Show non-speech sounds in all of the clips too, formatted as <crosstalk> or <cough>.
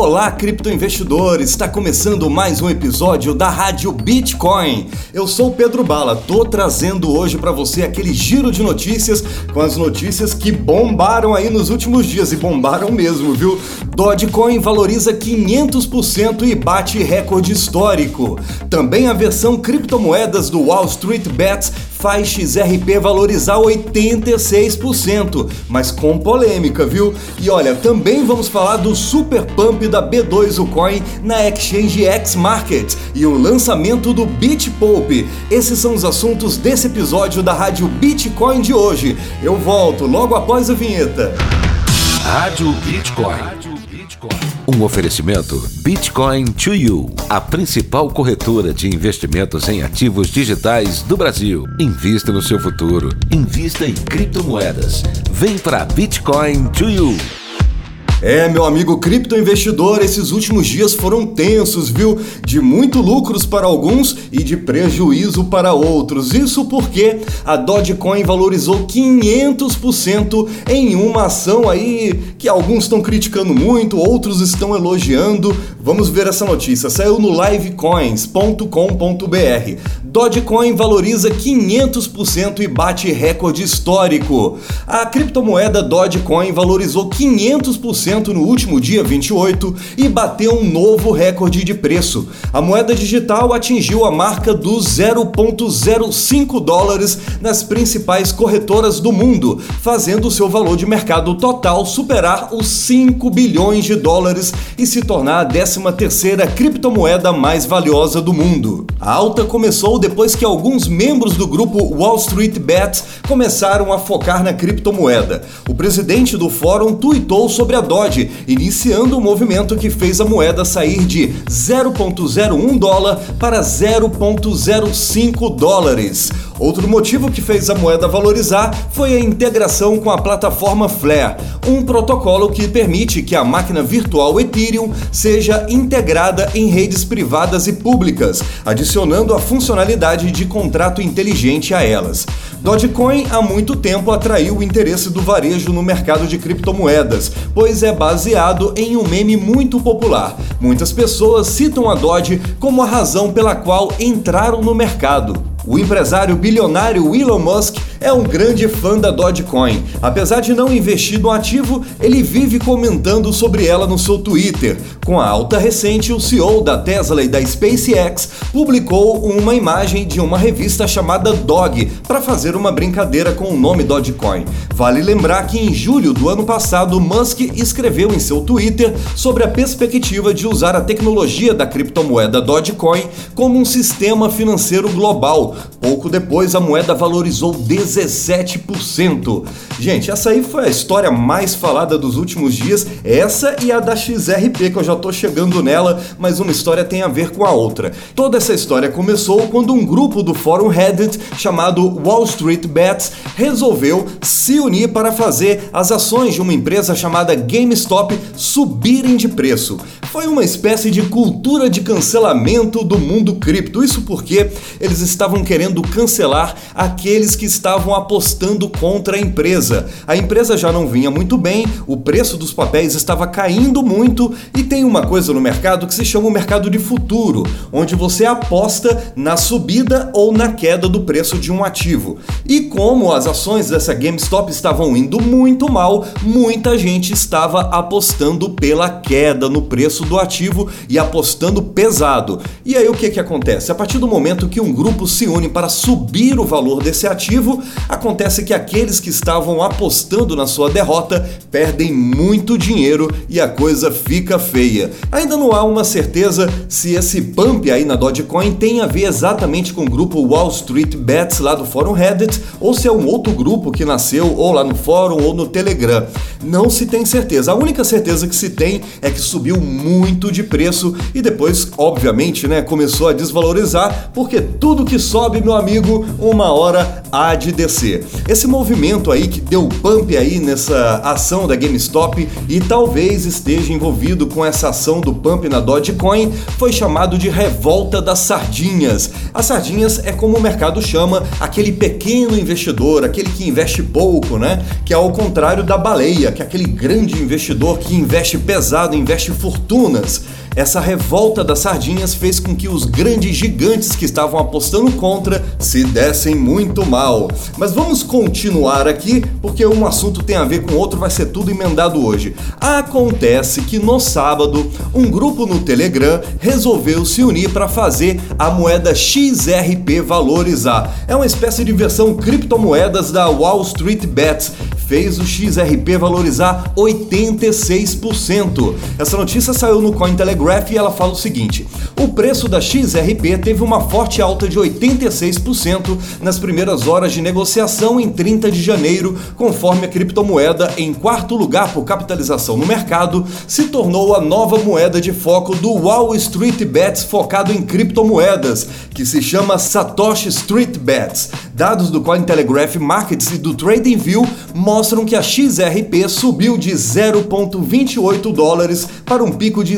Olá, criptoinvestidores! Está começando mais um episódio da Rádio Bitcoin. Eu sou Pedro Bala, tô trazendo hoje para você aquele giro de notícias com as notícias que bombaram aí nos últimos dias e bombaram mesmo, viu? Dogecoin valoriza 500% e bate recorde histórico. Também a versão criptomoedas do Wall Street Bets faz XRP valorizar 86%, mas com polêmica, viu? E olha, também vamos falar do super pump da B2 Coin na Exchange X Market e o lançamento do BitPulp. Esses são os assuntos desse episódio da Rádio Bitcoin de hoje. Eu volto logo após a vinheta. Rádio Bitcoin. Um oferecimento Bitcoin to You, a principal corretora de investimentos em ativos digitais do Brasil. Invista no seu futuro. Invista em criptomoedas. Vem para Bitcoin to You. É, meu amigo criptoinvestidor, esses últimos dias foram tensos, viu? De muito lucros para alguns e de prejuízo para outros. Isso porque a Dogecoin valorizou 500% em uma ação aí que alguns estão criticando muito, outros estão elogiando. Vamos ver essa notícia. Saiu no livecoins.com.br. Dogecoin valoriza 500% e bate recorde histórico. A criptomoeda Dogecoin valorizou 500% no último dia 28 e bateu um novo recorde de preço. A moeda digital atingiu a marca dos 0,05 dólares nas principais corretoras do mundo, fazendo seu valor de mercado total superar os 5 bilhões de dólares e se tornar a 13ª criptomoeda mais valiosa do mundo. A alta começou depois que alguns membros do grupo Wall Street Bets começaram a focar na criptomoeda. O presidente do fórum tuitou sobre a Iniciando o um movimento que fez a moeda sair de 0,01 dólar para 0,05 dólares. Outro motivo que fez a moeda valorizar foi a integração com a plataforma Flare, um protocolo que permite que a máquina virtual Ethereum seja integrada em redes privadas e públicas, adicionando a funcionalidade de contrato inteligente a elas. Dogecoin há muito tempo atraiu o interesse do varejo no mercado de criptomoedas, pois é baseado em um meme muito popular. Muitas pessoas citam a Doge como a razão pela qual entraram no mercado. O empresário bilionário Elon Musk é um grande fã da Dogecoin. Apesar de não investir no ativo, ele vive comentando sobre ela no seu Twitter. Com a alta recente, o CEO da Tesla e da SpaceX publicou uma imagem de uma revista chamada Dog para fazer uma brincadeira com o nome Dogecoin. Vale lembrar que em julho do ano passado, Musk escreveu em seu Twitter sobre a perspectiva de usar a tecnologia da criptomoeda Dogecoin como um sistema financeiro global. Pouco depois, a moeda valorizou 17%. Gente, essa aí foi a história mais falada dos últimos dias, essa e a da XRP, que eu já tô chegando nela, mas uma história tem a ver com a outra. Toda essa história começou quando um grupo do fórum Reddit chamado Wall Street Bets resolveu se unir para fazer as ações de uma empresa chamada GameStop subirem de preço. Foi uma espécie de cultura de cancelamento do mundo cripto. Isso porque eles estavam querendo cancelar aqueles que estavam apostando contra a empresa. A empresa já não vinha muito bem, o preço dos papéis estava caindo muito e tem uma coisa no mercado que se chama o mercado de futuro, onde você aposta na subida ou na queda do preço de um ativo. E como as ações dessa GameStop estavam indo muito mal, muita gente estava apostando pela queda no preço do ativo e apostando pesado. E aí o que que acontece? A partir do momento que um grupo se une para subir o valor desse ativo, acontece que aqueles que estavam apostando na sua derrota perdem muito dinheiro e a coisa fica feia. Ainda não há uma certeza se esse pump aí na Dogecoin tem a ver exatamente com o grupo Wall Street Bets lá do fórum Reddit ou se é um outro grupo que nasceu ou lá no fórum ou no Telegram. Não se tem certeza. A única certeza que se tem é que subiu muito de preço e depois, obviamente, né, começou a desvalorizar, porque tudo que sobe, meu amigo, uma hora há de descer. Esse movimento aí que deu pump aí nessa ação da GameStop e talvez esteja envolvido com essa essa ação do pump na Dogecoin foi chamado de revolta das sardinhas. As sardinhas é como o mercado chama aquele pequeno investidor, aquele que investe pouco, né? Que é ao contrário da baleia, que é aquele grande investidor que investe pesado, investe fortunas. Essa revolta das sardinhas fez com que os grandes gigantes que estavam apostando contra se dessem muito mal. Mas vamos continuar aqui, porque um assunto tem a ver com outro, vai ser tudo emendado hoje. Acontece que no sábado, um grupo no Telegram resolveu se unir para fazer a moeda XRP valorizar. É uma espécie de versão criptomoedas da Wall Street Bets fez o XRP valorizar 86%. Essa notícia saiu no Cointelegraph e ela fala o seguinte: o preço da XRP teve uma forte alta de 86% nas primeiras horas de negociação em 30 de janeiro, conforme a criptomoeda, em quarto lugar por capitalização no mercado, se tornou a nova moeda de foco do Wall Street Bets focado em criptomoedas, que se chama Satoshi Street Bets. Dados do Cointelegraph Markets e do TradingView mostram que a XRP subiu de 0,28 dólares para um pico de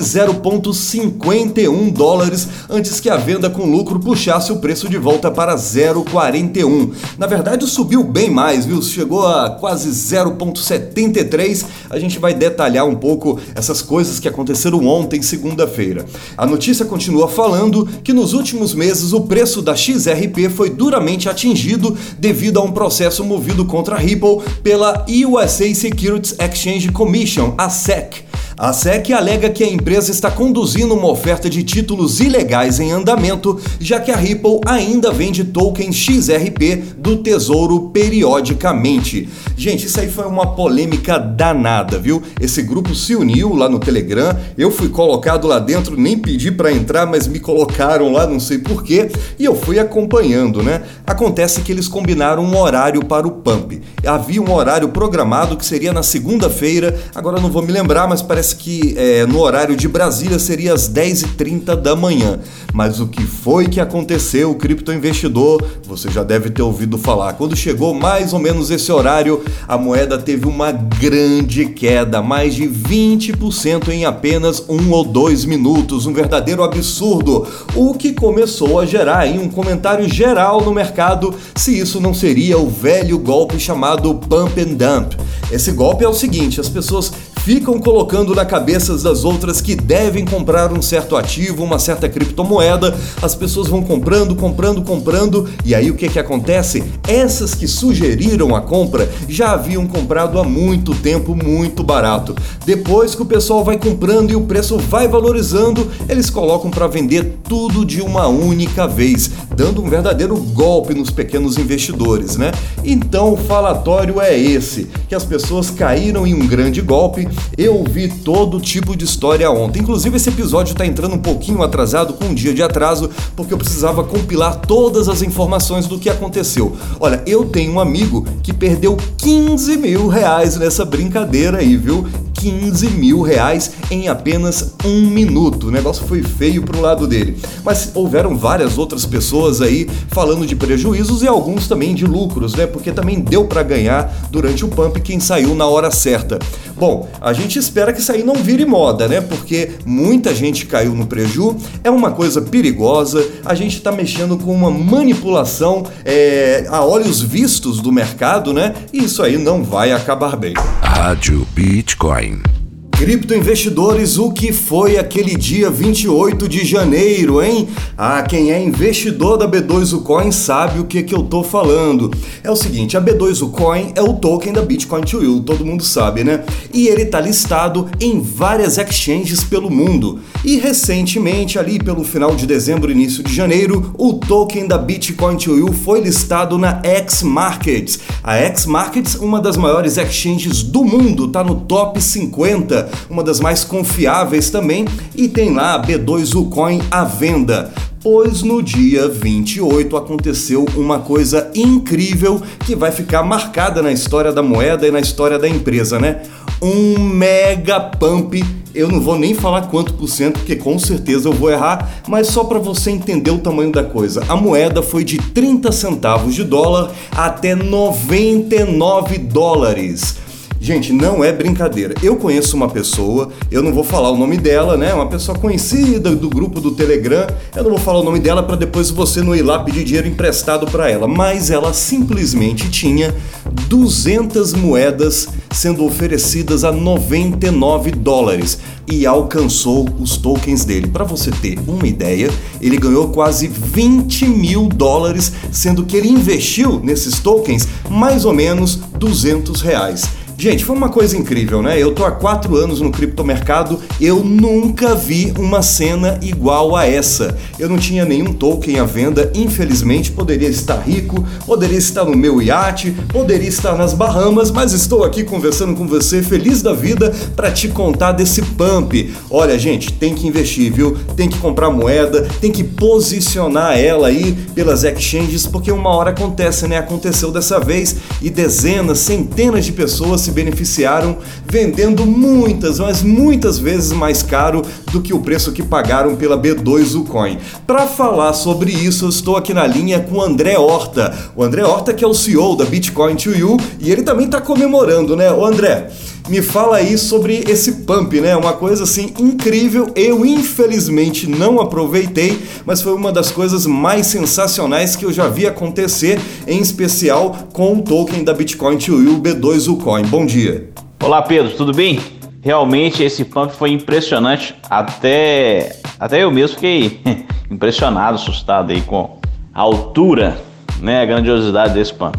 0,51 dólares antes que a venda com lucro puxasse o preço de volta para 0,41. Na verdade, subiu bem mais, viu? Chegou a quase 0,73. A gente vai detalhar um pouco essas coisas que aconteceram ontem, segunda-feira. A notícia continua falando que nos últimos meses o preço da XRP foi duramente atingido devido a um processo movido contra a Ripple pela USA Securities Exchange Commission, a SEC. A SEC alega que a empresa está conduzindo uma oferta de títulos ilegais em andamento, já que a Ripple ainda vende tokens XRP do Tesouro periodicamente. Gente, isso aí foi uma polêmica danada, viu? Esse grupo se uniu lá no Telegram, eu fui colocado lá dentro, nem pedi para entrar, mas me colocaram lá, não sei porquê, e eu fui acompanhando, né? Acontece que eles combinaram um horário para o pump. Havia um horário programado que seria na segunda-feira, agora não vou me lembrar, mas parece que é, no horário de Brasília seria às 10h30 da manhã. Mas o que foi que aconteceu, criptoinvestidor? Você já deve ter ouvido falar. Quando chegou mais ou menos esse horário, a moeda teve uma grande queda, mais de 20% em apenas um ou dois minutos. Um verdadeiro absurdo. O que começou a gerar um comentário geral no mercado se isso não seria o velho golpe chamado pump and dump. Esse golpe é o seguinte: as pessoas ficam colocando na cabeça das outras que devem comprar um certo ativo, uma certa criptomoeda. As pessoas vão comprando, comprando, comprando, e aí o que que acontece? Essas que sugeriram a compra já haviam comprado há muito tempo muito barato. Depois que o pessoal vai comprando e o preço vai valorizando, eles colocam para vender tudo de uma única vez, dando um verdadeiro golpe nos pequenos investidores, né? Então o falatório é esse, que as pessoas caíram em um grande golpe eu ouvi todo tipo de história ontem. Inclusive, esse episódio está entrando um pouquinho atrasado, com um dia de atraso, porque eu precisava compilar todas as informações do que aconteceu. Olha, eu tenho um amigo que perdeu 15 mil reais nessa brincadeira aí, viu? 15 mil reais em apenas um minuto. O negócio foi feio pro lado dele. Mas houveram várias outras pessoas aí falando de prejuízos e alguns também de lucros, né? Porque também deu para ganhar durante o pump quem saiu na hora certa. Bom, a gente espera que isso aí não vire moda, né? Porque muita gente caiu no preju, é uma coisa perigosa, a gente está mexendo com uma manipulação é, a olhos vistos do mercado, né? E isso aí não vai acabar bem. Rádio Bitcoin. Spain. Criptoinvestidores, o que foi aquele dia 28 de janeiro, hein? Ah, quem é investidor da B2Ucoin sabe o que, que eu tô falando. É o seguinte, a B2Ucoin é o token da Bitcoin to You, todo mundo sabe, né? E ele tá listado em várias exchanges pelo mundo. E recentemente, ali pelo final de dezembro, início de janeiro, o token da Bitcoin to You foi listado na X Markets. A X Markets, uma das maiores exchanges do mundo, tá no top 50 uma das mais confiáveis também, e tem lá a B2 Ucoin à venda pois no dia 28 aconteceu uma coisa incrível que vai ficar marcada na história da moeda e na história da empresa, né? Um mega pump. Eu não vou nem falar quanto por cento, porque com certeza eu vou errar, mas só para você entender o tamanho da coisa. A moeda foi de 30 centavos de dólar até 99 dólares. Gente, não é brincadeira. Eu conheço uma pessoa, eu não vou falar o nome dela, né? Uma pessoa conhecida do grupo do Telegram. Eu não vou falar o nome dela para depois você não ir lá pedir dinheiro emprestado para ela, mas ela simplesmente tinha 200 moedas sendo oferecidas a 99 dólares e alcançou os tokens dele. Para você ter uma ideia, ele ganhou quase 20 mil dólares, sendo que ele investiu nesses tokens mais ou menos 200 reais. Gente, foi uma coisa incrível, né? Eu tô há quatro anos no criptomercado, eu nunca vi uma cena igual a essa. Eu não tinha nenhum token à venda, infelizmente poderia estar rico, poderia estar no meu iate, poderia estar nas Bahamas, mas estou aqui conversando com você, feliz da vida, para te contar desse pump. Olha, gente, tem que investir, viu? Tem que comprar moeda, tem que posicionar ela aí pelas exchanges, porque uma hora acontece, né? Aconteceu dessa vez e dezenas, centenas de pessoas se se beneficiaram vendendo muitas, mas muitas vezes mais caro do que o preço que pagaram pela B2 Ucoin. Para falar sobre isso, eu estou aqui na linha com o André Horta. O André Horta que é o CEO da Bitcoin to You e ele também está comemorando, né? O André, me fala aí sobre esse pump, né? Uma coisa assim incrível. Eu infelizmente não aproveitei, mas foi uma das coisas mais sensacionais que eu já vi acontecer, em especial com o token da Bitcoin to You B2 Ucoin. Bom dia. Olá, Pedro, tudo bem? Realmente esse pump foi impressionante, até até eu mesmo fiquei <laughs> impressionado, assustado aí com a altura, né, a grandiosidade desse pump.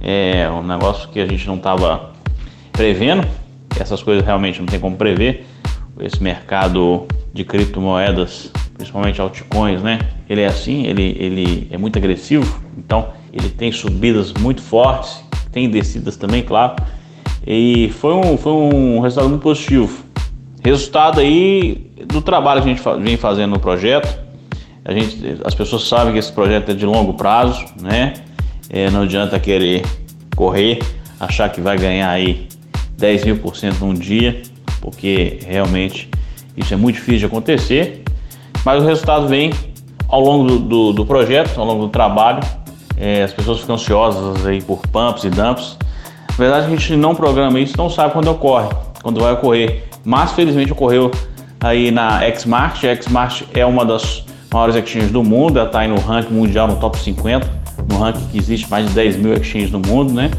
É um negócio que a gente não estava prevendo, essas coisas realmente não tem como prever. Esse mercado de criptomoedas, principalmente altcoins, né? Ele é assim, ele, ele é muito agressivo, então ele tem subidas muito fortes, tem descidas também, claro. E foi um, foi um resultado muito positivo. Resultado aí do trabalho que a gente vem fazendo no projeto. A gente, as pessoas sabem que esse projeto é de longo prazo, né? É, não adianta querer correr, achar que vai ganhar aí 10 mil por cento num dia, porque realmente isso é muito difícil de acontecer, mas o resultado vem ao longo do, do, do projeto, ao longo do trabalho. É, as pessoas ficam ansiosas aí por pumps e dumps. Verdade, a gente não programa isso, não sabe quando ocorre, quando vai ocorrer. Mas felizmente ocorreu aí na Xmart. A Xmart é uma das maiores exchanges do mundo, ela está aí no ranking mundial, no top 50, no ranking que existe mais de 10 mil exchanges no mundo, né?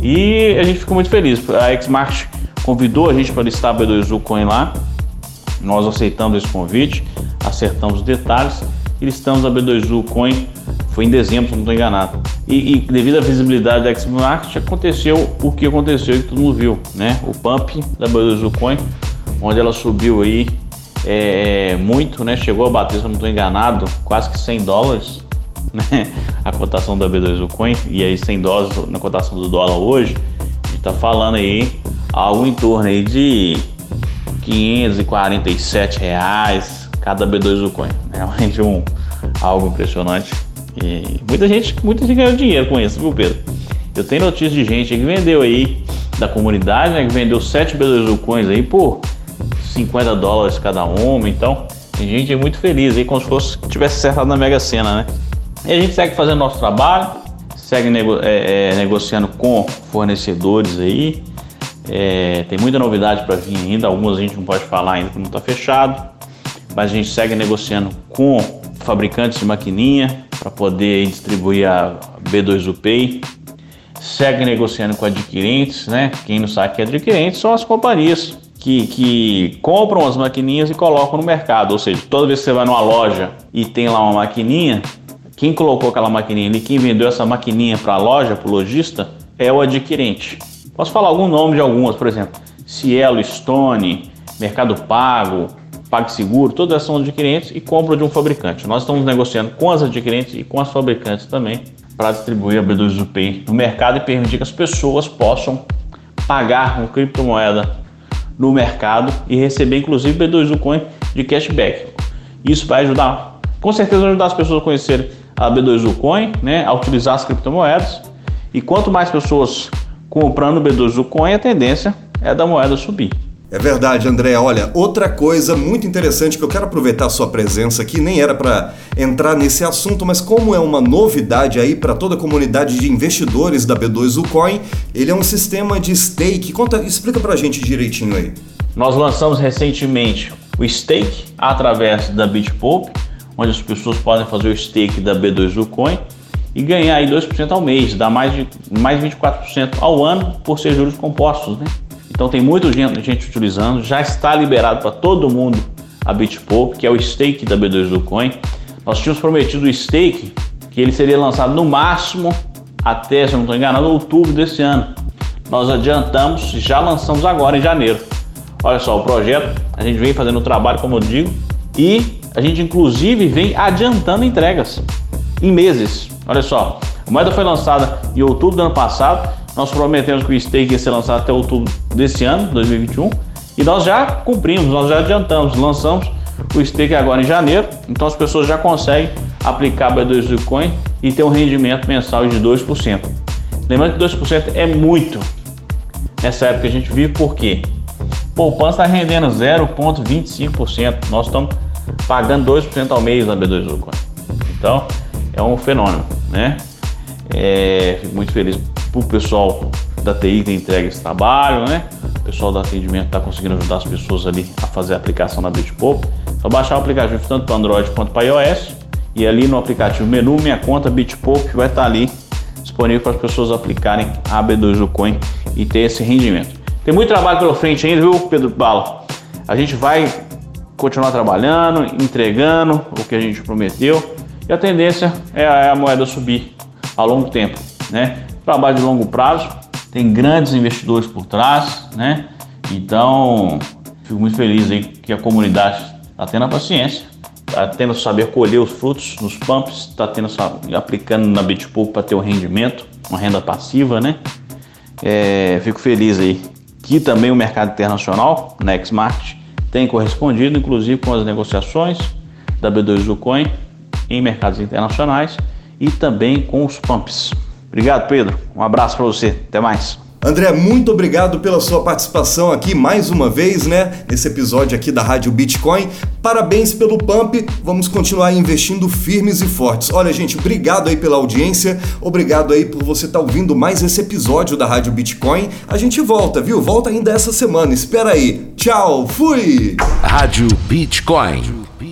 E a gente ficou muito feliz. A Xmart convidou a gente para listar a B2U Coin lá. Nós aceitamos esse convite, acertamos os detalhes e listamos a B2U Coin. Foi em dezembro, se não estou enganado. E, e, devido à visibilidade da Xmart, aconteceu o que aconteceu e que todo mundo viu, né? O pump da B2U Coin, onde ela subiu aí é, muito, né? Chegou a bater, se eu não estou enganado, quase que 100 dólares <laughs> né, a cotação da B2 do Coin e aí 100 dólares na cotação do dólar hoje, a gente está falando aí algo em torno aí de 547 reais cada B2 do Coin. Realmente <laughs> um, algo impressionante. E muita gente, muita gente ganhou dinheiro com isso, viu Pedro? Eu tenho notícia de gente que vendeu aí da comunidade, né, que vendeu 7 B2 Coins aí por 50 dólares cada uma, então tem gente muito feliz aí, como se fosse tivesse acertado na Mega Sena, né? E a gente segue fazendo nosso trabalho, segue nego é, é, negociando com fornecedores aí. É, tem muita novidade para vir ainda, algumas a gente não pode falar ainda porque não está fechado, mas a gente segue negociando com fabricantes de maquininha para poder distribuir a B2UPay. Segue negociando com adquirentes, né? Quem não sabe que é adquirente são as companhias que, que, compram as maquininhas e colocam no mercado. Ou seja, toda vez que você vai numa loja e tem lá uma maquininha, quem colocou aquela maquininha ali, quem vendeu essa maquininha para a loja, para o lojista, é o adquirente. Posso falar algum nome de algumas, por exemplo, Cielo, Stone, Mercado Pago, PagSeguro, todas são adquirentes e compram de um fabricante. Nós estamos negociando com as adquirentes e com as fabricantes também para distribuir a B2UP no mercado e permitir que as pessoas possam pagar com criptomoeda no mercado e receber inclusive B2U Coin de cashback. Isso vai ajudar, com certeza vai ajudar as pessoas a conhecerem a B2U Coin, né, a utilizar as criptomoedas. E quanto mais pessoas comprando B2U Coin, a tendência é da moeda subir. É verdade, André. Olha, outra coisa muito interessante que eu quero aproveitar a sua presença aqui, nem era para entrar nesse assunto, mas como é uma novidade aí para toda a comunidade de investidores da B2 Ucoin, ele é um sistema de stake. Conta, explica pra gente direitinho aí. Nós lançamos recentemente o stake através da BitPop, onde as pessoas podem fazer o stake da B2 Ucoin e ganhar aí 2% ao mês, dá mais de mais 24% ao ano por ser juros compostos, né? Então tem muita gente, utilizando, já está liberado para todo mundo a Bitpop, que é o stake da B2 do Coin. Nós tínhamos prometido o stake que ele seria lançado no máximo até, se eu não estou enganado, outubro desse ano. Nós adiantamos, já lançamos agora em janeiro. Olha só, o projeto, a gente vem fazendo o trabalho, como eu digo, e a gente inclusive vem adiantando entregas em meses. Olha só, a moeda foi lançada em outubro do ano passado, nós prometemos que o stake ia ser lançado até outubro desse ano, 2021, e nós já cumprimos, nós já adiantamos, lançamos o stake agora em janeiro, então as pessoas já conseguem aplicar B2 Bitcoin e ter um rendimento mensal de 2%. Lembrando que 2% é muito nessa época que a gente vive, porque poupança está rendendo 0,25%. Nós estamos pagando 2% ao mês na B2 Bitcoin. Então é um fenômeno, né? É, fico muito feliz o pessoal da TI tem entregue esse trabalho, né? O pessoal do atendimento está conseguindo ajudar as pessoas ali a fazer a aplicação na Bitpop. Só baixar o aplicativo tanto para Android quanto para iOS e ali no aplicativo menu Minha Conta Bitpop vai estar tá ali disponível para as pessoas aplicarem a B2 do Coin e ter esse rendimento. Tem muito trabalho pela frente ainda, viu, Pedro Bala? A gente vai continuar trabalhando, entregando o que a gente prometeu e a tendência é a moeda subir ao longo tempo, né? Trabalho de longo prazo, tem grandes investidores por trás, né? Então, fico muito feliz aí que a comunidade está tendo a paciência, está tendo saber colher os frutos nos pumps, está tendo aplicando na Bitpool para ter um rendimento, uma renda passiva, né? É, fico feliz aí que também o mercado internacional, Next Market, tem correspondido, inclusive com as negociações da B2 do Coin em mercados internacionais e também com os pumps. Obrigado, Pedro. Um abraço para você. Até mais. André, muito obrigado pela sua participação aqui mais uma vez, né? Nesse episódio aqui da Rádio Bitcoin. Parabéns pelo pump. Vamos continuar investindo firmes e fortes. Olha, gente, obrigado aí pela audiência. Obrigado aí por você estar tá ouvindo mais esse episódio da Rádio Bitcoin. A gente volta, viu? Volta ainda essa semana. Espera aí. Tchau. Fui. Rádio Bitcoin.